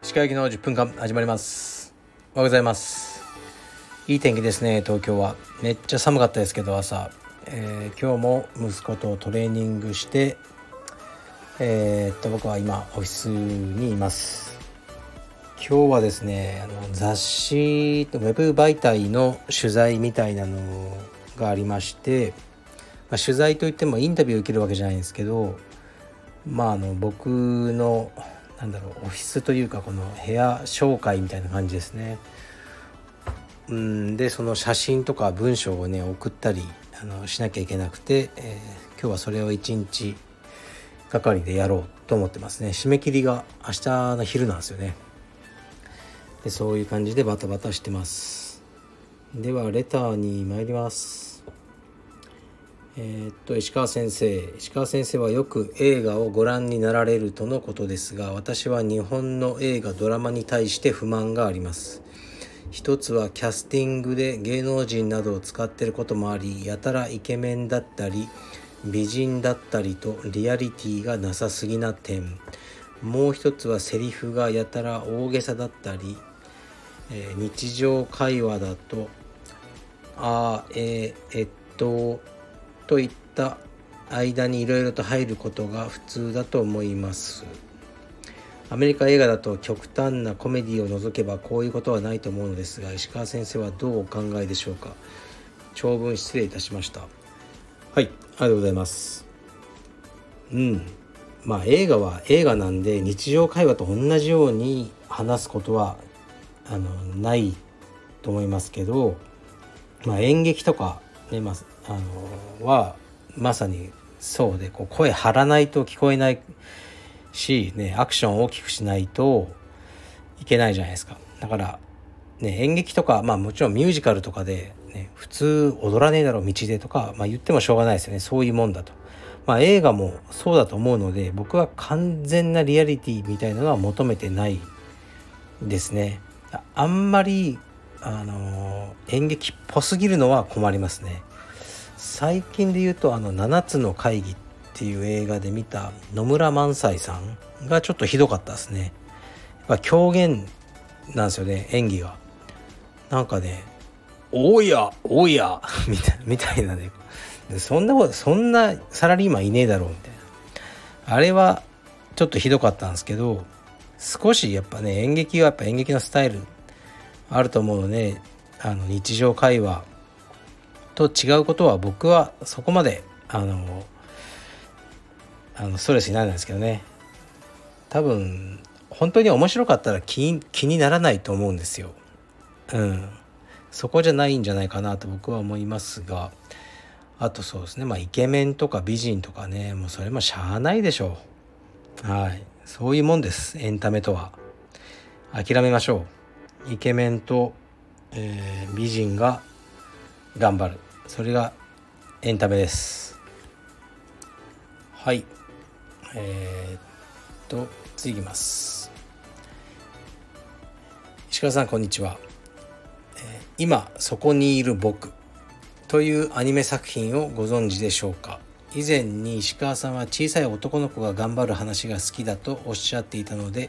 石川行きの10分間始まります。おはようございます。いい天気ですね。東京は。めっちゃ寒かったですけど朝、えー、今日も息子とトレーニングしてえー、っと僕は今オフィスにいます。今日はですねあの雑誌とウェブ媒体の取材みたいなのがありまして、まあ、取材といってもインタビュー受けるわけじゃないんですけどまああの僕のなんだろうオフィスというかこの部屋紹介みたいな感じですね。うんでその写真とか文章をね送ったりあのしなきゃいけなくて、えー、今日はそれを一日がかりでやろうと思ってますね。締め切りが明日の昼なんですよね。でそういう感じでバタバタしてます。ではレターに参ります。えー、っと石川先生。石川先生はよく映画をご覧になられるとのことですが私は日本の映画ドラマに対して不満があります。一つはキャスティングで芸能人などを使ってることもありやたらイケメンだったり美人だったりとリアリティがなさすぎな点。もう一つはセリフがやたら大げさだったり、えー、日常会話だと「あえー、えっとといった間にいろいろと入ることが普通だと思います。アメリカ映画だと極端なコメディを除けばこういうことはないと思うのですが石川先生はどうお考えでしょうか？長文失礼いたしました。はいありがとうございます。うん。まあ映画は映画なんで日常会話と同じように話すことはあのないと思いますけど、まあ、演劇とかねまあ、あのはまさにそうでこう声張らないと聞こえないし、ね、アクションを大きくしないといけないじゃないですかだから、ね、演劇とか、まあ、もちろんミュージカルとかで、ね、普通踊らねえだろ道でとか、まあ、言ってもしょうがないですよねそういうもんだと。まあ、映画もそうだと思うので僕は完全なリアリティみたいなのは求めてないですね。あんまりあの演劇っぽすぎるのは困りますね。最近で言うとあの7つの会議っていう映画で見た野村萬斎さんがちょっとひどかったですね。やっぱ狂言なんですよね演技が。なんかね「おやおや」みたいみたいなね。そんなことそんなサラリーマンいねえだろうみたいな。あれはちょっとひどかったんですけど少しやっぱね演劇はやっぱ演劇のスタイルあると思うのであの日常会話と違うことは僕はそこまであのあのストレスにならないんですけどね。多分本当に面白かったら気気にならないと思うんですよ。うん、そこじゃないんじゃないかなと僕は思いますが。あとそうですね。まあイケメンとか美人とかね。もうそれもしゃあないでしょう。はい。そういうもんです。エンタメとは。諦めましょう。イケメンと、えー、美人が頑張る。それがエンタメです。はい。えー、っと次いきます。石川さんこんにちは、えー、今そこにいる僕。というアニメ作品をご存知でしょうか。以前に石川さんは小さい男の子が頑張る話が好きだとおっしゃっていたので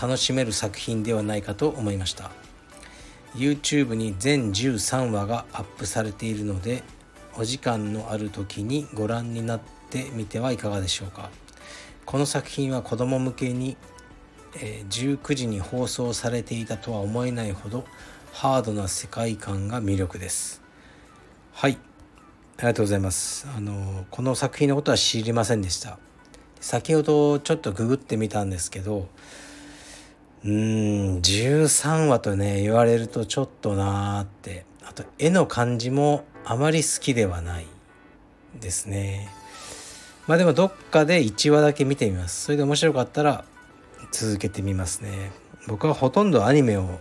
楽しめる作品ではないかと思いました。YouTube に全13話がアップされているのでお時間のある時にご覧になってみてはいかがでしょうか。この作品は子供向けに、え19時に放送されていたとは思えないほどハードな世界観が魅力です。はい。ありがとうございます。あのこの作品のことは知りませんでした。先ほどちょっとググってみたんですけどうーん13話とね言われるとちょっとなーって。あと絵の感じもあまり好きではないですね。まあでもどっかで1話だけ見てみます。それで面白かったら続けてみますね。僕はほとんどアニメを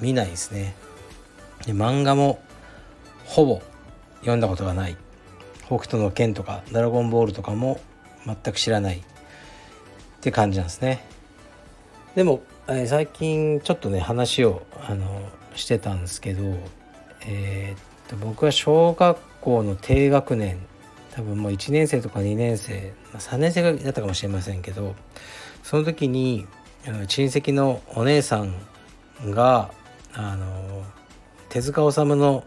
見ないですね。で漫画もほぼ読んだことがない。北斗の拳とかドラゴンボールとかも全く知らないって感じなんですね。でもえ最近ちょっとね話をあのしてたんですけど、えー、っと僕は小学校の低学年多分もう1年生とか2年生3年生だったかもしれませんけどその時に親戚のお姉さんがあの手塚治虫の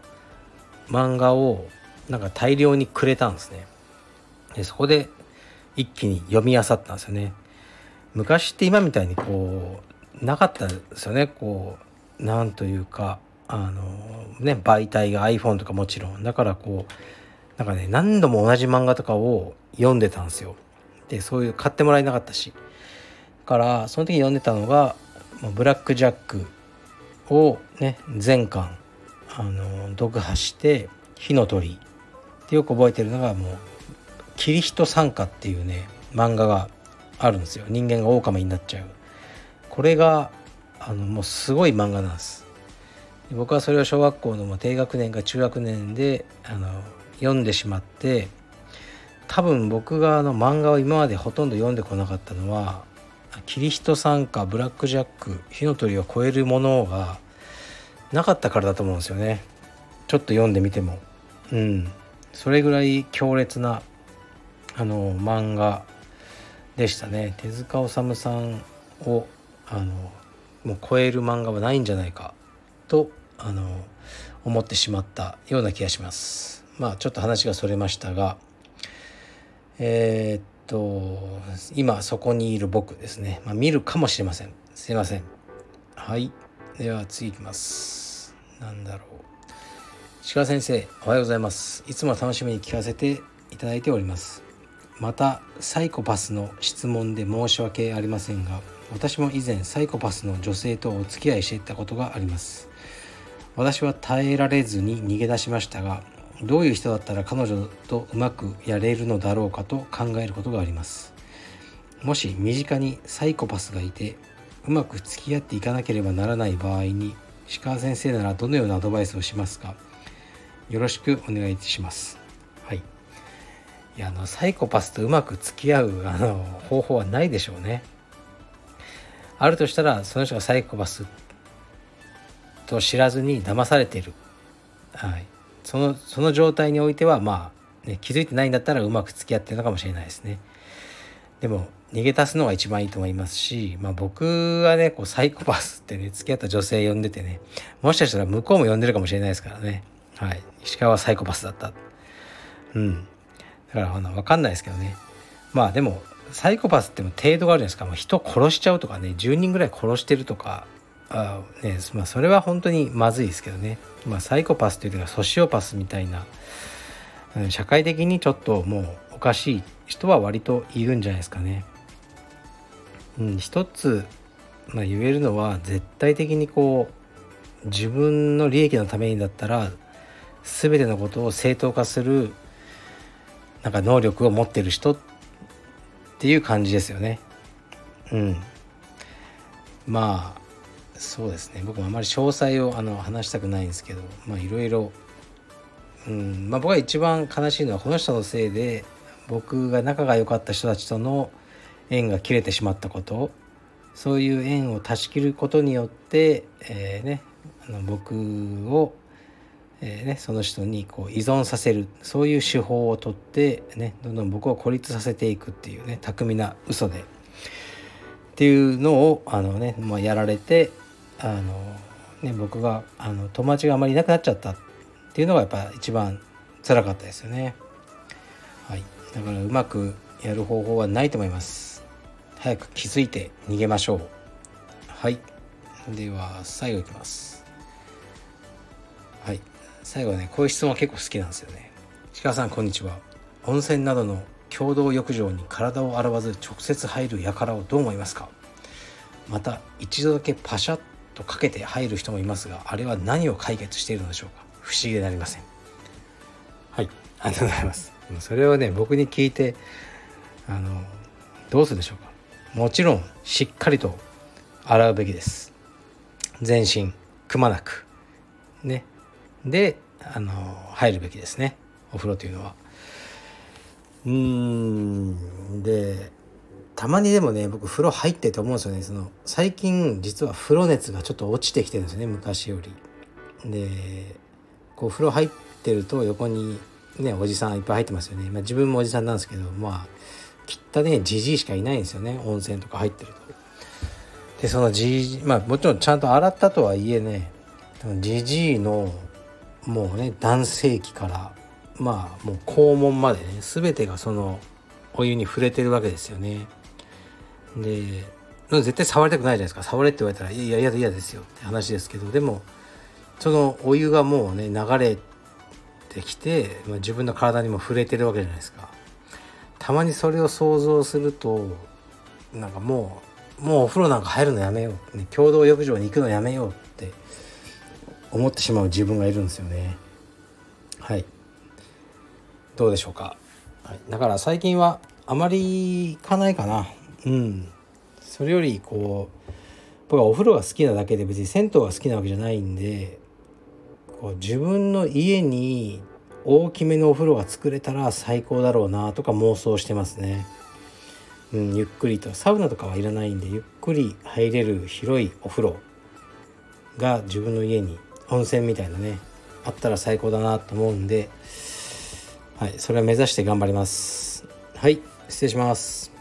漫画をなんか大量にくれたんですね。でそこで一気に読み漁ったんですよね。昔って今みたいにこうなかったですよね。こうなんというかあのね媒体が iPhone とかもちろん。だからこうなんかね何度も同じ漫画とかを読んでたんですよ。でそういう買ってもらえなかったし。だからその時に読んでたのが「ブラック・ジャック」をね全巻あの読破して「火の鳥」ってよく覚えてるのがもう「キリヒト参加」っていうね漫画があるんですよ。人間が狼になっちゃう。これがあのもうすごい漫画なんです。僕はそれを小学校の低学年か中学年であの読んでしまって多分僕があの漫画を今までほとんど読んでこなかったのはキリヒト参加ブラック・ジャック火の鳥を超えるものがなかったからだと思うんですよね。ちょっと読んでみても。うん。それぐらい強烈なあの漫画でしたね。手塚治虫さんをあのもう超える漫画はないんじゃないかとあの思ってしまったような気がします。まあちょっと話がそれましたがえー、っと今そこにいる僕ですね、まあ、見るかもしれません。すいません。はい。では次いきます。なんだろう。鹿先生おはようございます。いつも楽しみに聞かせていただいております。またサイコパスの質問で申し訳ありませんが私も以前サイコパスの女性とお付き合いしていたことがあります。私は耐えられずに逃げ出しましたがどういう人だったら彼女とうまくやれるのだろうかと考えることがあります。もし身近にサイコパスがいてうまく付き合っていかなければならない場合に石川先生ならどのようなアドバイスをしますか？よろしくお願いします。いやあのサイコパスとうまく付き合うあの方法はないでしょうね。あるとしたらその人がサイコパスと知らずに騙されている、はい、そのその状態においてはまあ、ね、気づいてないんだったらうまく付き合ってるのかもしれないですね。でも逃げ出すのが一番いいと思いますし、まあ、僕はねこうサイコパスってね付き合った女性呼んでてねもしかしたら向こうも呼んでるかもしれないですからね。はい。石川はサイコパスだった。うん。からあの分かんないですけどね。まあでもサイコパスっても程度があるじゃないですか、まあ、人殺しちゃうとかね10人ぐらい殺してるとか。あ、ねまあ、それは本当にまずいですけどね、まあ、サイコパスというかソシオパスみたいな、うん、社会的にちょっともうおかしい人は割といるんじゃないですかね。うん、一つ、まあ、言えるのは絶対的にこう自分の利益のためにだったら全てのことを正当化するなんか能力を持ってる人っていう感じですよね。うん。まあそうですね僕もあまり詳細をあの話したくないんですけどまあいろいろ、うんまあ、僕が一番悲しいのはこの人のせいで僕が仲が良かった人たちとの縁が切れてしまったことそういう縁を断ち切ることによって、えー、ね、あの僕を、えーね、その人にこう依存させるそういう手法をとって、ね、どんどん僕を孤立させていくっていうね巧みな嘘でっていうのをあのね、まあ、やられてあの、ね、僕があの友達があまりいなくなっちゃったっていうのがやっぱ一番辛かったですよね。はい、だからうまくやる方法はないと思います。早く気づいて逃げましょう。はい。では最後いきます。はい。最後ね、こういう質問は結構好きなんですよね。鹿さんこんにちは。温泉などの共同浴場に体を洗わず直接入る輩をどう思いますかまた一度だけパシャッとかけて入る人もいますがあれは何を解決しているのでしょうか不思議でなりませんはい。ありがとうございます。それをね僕に聞いてあのどうするでしょうか？もちろんしっかりと洗うべきです。全身くまなく。ね。であの入るべきですね。お風呂というのは。うーん。でたまにでもね僕風呂入ってと思うんですよね。その最近実は風呂熱がちょっと落ちてきてるんですよね昔より。でこう風呂入ってると横にねおじさんいっぱい入ってますよね、まあ、自分もおじさんなんですけどまあきったねじじいしかいないんですよね。温泉とか入ってると。でそのじまあもちろんちゃんと洗ったとはいえねじじいのもうね男性器からまあもう肛門までね全てがそのお湯に触れてるわけですよね。で絶対触りたくないじゃないですか触れって言われたらいや嫌だ嫌ですよって話ですけどでもそのお湯がもうね流れてきて、まあ、自分の体にも触れてるわけじゃないですか。たまにそれを想像するとなんかもうもうお風呂なんか入るのやめよう、ね、共同浴場に行くのやめようって思ってしまう自分がいるんですよね。はい。どうでしょうか、はい、だから最近はあまり行かないかな。うん。それよりこう僕はお風呂が好きなだけで別に銭湯が好きなわけじゃないんでこう自分の家に大きめのお風呂が作れたら最高だろうなとか妄想してますね。うん、ゆっくりと。サウナとかはいらないんでゆっくり入れる広いお風呂が自分の家に温泉みたいなねあったら最高だなと思うんではいそれを目指して頑張ります。はい失礼します。